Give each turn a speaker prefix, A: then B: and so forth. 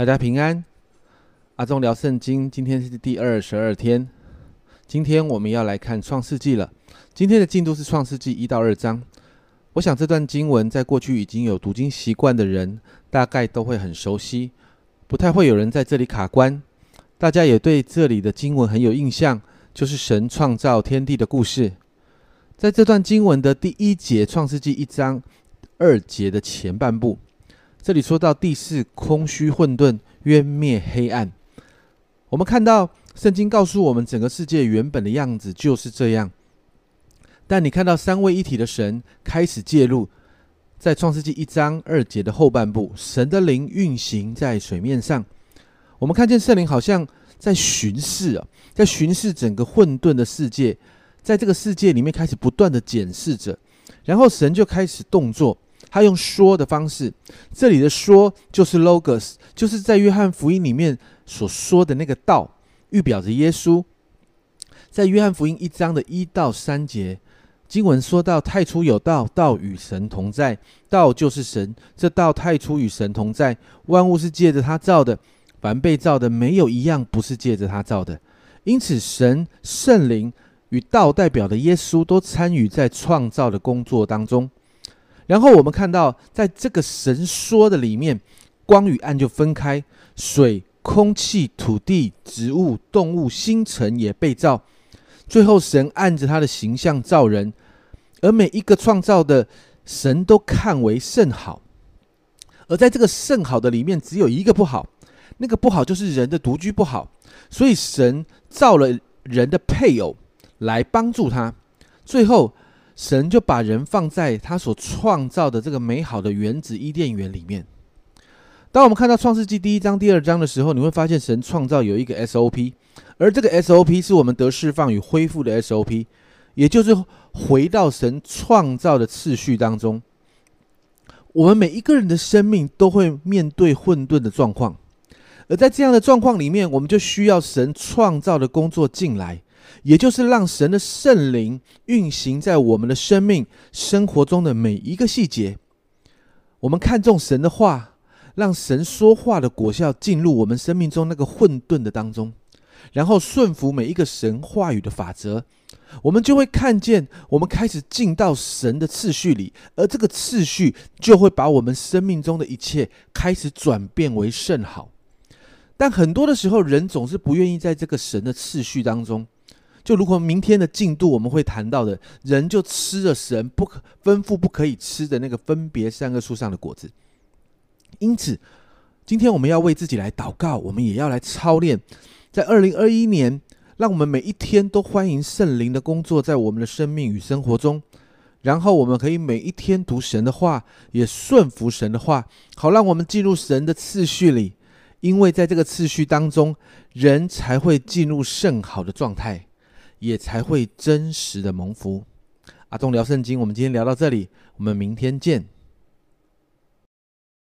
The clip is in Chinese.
A: 大家平安，阿忠聊圣经，今天是第二十二天。今天我们要来看创世纪了。今天的进度是创世纪一到二章。我想这段经文在过去已经有读经习惯的人，大概都会很熟悉，不太会有人在这里卡关。大家也对这里的经文很有印象，就是神创造天地的故事。在这段经文的第一节，创世纪一章二节的前半部。这里说到地势空虚混沌，渊灭黑暗。我们看到圣经告诉我们，整个世界原本的样子就是这样。但你看到三位一体的神开始介入，在创世纪一章二节的后半部，神的灵运行在水面上。我们看见圣灵好像在巡视啊，在巡视整个混沌的世界，在这个世界里面开始不断的检视着，然后神就开始动作。他用说的方式，这里的说就是 logos，就是在约翰福音里面所说的那个道，预表着耶稣。在约翰福音一章的一到三节，经文说到：太初有道，道与神同在，道就是神。这道太初与神同在，万物是借着他造的，凡被造的没有一样不是借着他造的。因此，神、圣灵与道代表的耶稣都参与在创造的工作当中。然后我们看到，在这个神说的里面，光与暗就分开，水、空气、土地、植物、动物、星辰也被造。最后，神按着他的形象造人，而每一个创造的神都看为甚好。而在这个甚好的里面，只有一个不好，那个不好就是人的独居不好。所以神造了人的配偶来帮助他。最后。神就把人放在他所创造的这个美好的原子伊甸园里面。当我们看到创世纪第一章、第二章的时候，你会发现神创造有一个 SOP，而这个 SOP 是我们得释放与恢复的 SOP，也就是回到神创造的次序当中。我们每一个人的生命都会面对混沌的状况，而在这样的状况里面，我们就需要神创造的工作进来。也就是让神的圣灵运行在我们的生命生活中的每一个细节。我们看重神的话，让神说话的果效进入我们生命中那个混沌的当中，然后顺服每一个神话语的法则，我们就会看见我们开始进到神的次序里，而这个次序就会把我们生命中的一切开始转变为甚好。但很多的时候，人总是不愿意在这个神的次序当中。就如果明天的进度我们会谈到的，人就吃了神不可吩咐不可以吃的那个分别三个树上的果子。因此，今天我们要为自己来祷告，我们也要来操练，在二零二一年，让我们每一天都欢迎圣灵的工作在我们的生命与生活中。然后，我们可以每一天读神的话，也顺服神的话，好让我们进入神的次序里。因为在这个次序当中，人才会进入圣好的状态。也才会真实的蒙福。阿忠聊圣经，我们今天聊到这里，我们明天见。